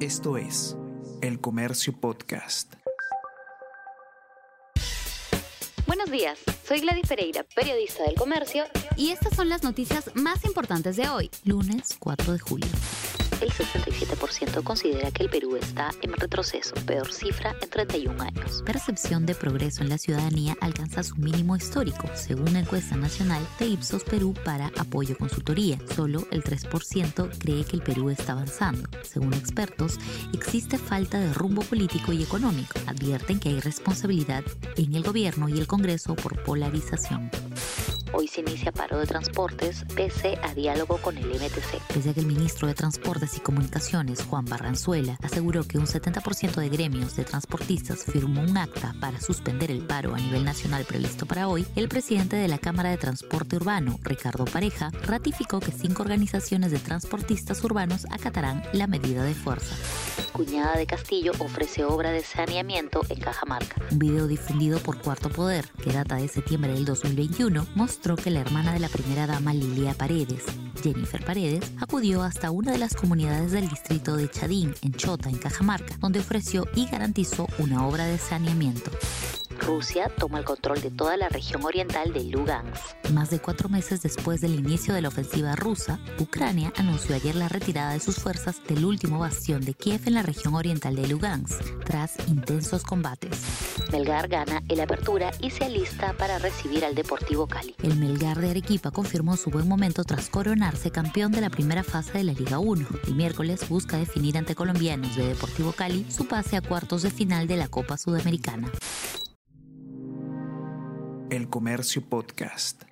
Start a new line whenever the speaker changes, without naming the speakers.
Esto es El Comercio Podcast.
Buenos días, soy Gladys Pereira, periodista del Comercio,
y estas son las noticias más importantes de hoy, lunes 4 de julio
el 67% considera que el Perú está en retroceso, peor cifra en 31 años.
Percepción de progreso en la ciudadanía alcanza su mínimo histórico, según la encuesta nacional de Ipsos Perú para Apoyo Consultoría. Solo el 3% cree que el Perú está avanzando. Según expertos, existe falta de rumbo político y económico. Advierten que hay responsabilidad en el gobierno y el Congreso por polarización.
Hoy se inicia paro de transportes pese a diálogo con el MTC.
Pese a que el ministro de Transportes y Comunicaciones, Juan Barranzuela, aseguró que un 70% de gremios de transportistas firmó un acta para suspender el paro a nivel nacional previsto para hoy, el presidente de la Cámara de Transporte Urbano, Ricardo Pareja, ratificó que cinco organizaciones de transportistas urbanos acatarán la medida de fuerza.
Cuñada de Castillo ofrece obra de saneamiento en Cajamarca.
Un video difundido por Cuarto Poder, que data de septiembre del 2021, mostró que la hermana de la primera dama Lilia Paredes, Jennifer Paredes, acudió hasta una de las comunidades del distrito de Chadín, en Chota, en Cajamarca, donde ofreció y garantizó una obra de saneamiento.
Rusia toma el control de toda la región oriental de Lugansk.
Más de cuatro meses después del inicio de la ofensiva rusa, Ucrania anunció ayer la retirada de sus fuerzas del último bastión de Kiev en la región oriental de Lugansk, tras intensos combates.
Melgar gana el Apertura y se alista para recibir al Deportivo Cali.
El Melgar de Arequipa confirmó su buen momento tras coronarse campeón de la primera fase de la Liga 1. El miércoles busca definir ante colombianos de Deportivo Cali su pase a cuartos de final de la Copa Sudamericana.
El Comercio Podcast.